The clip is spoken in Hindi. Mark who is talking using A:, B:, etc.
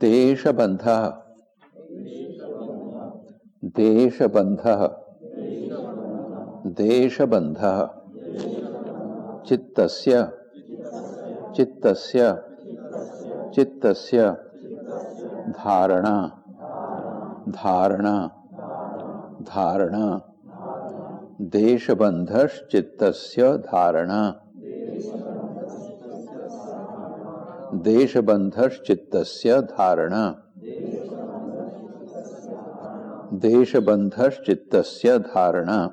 A: देशबंध देशबंध देशबंध चित्तस्य। चित्तस्य। चित्तस्य। धारणा। धारणा। धारणा। देशबंधश्चित्तस्य धारणा। देशबंधश्चित्तस्य धारणा। देशबंधश्चित्तस्य धारणा।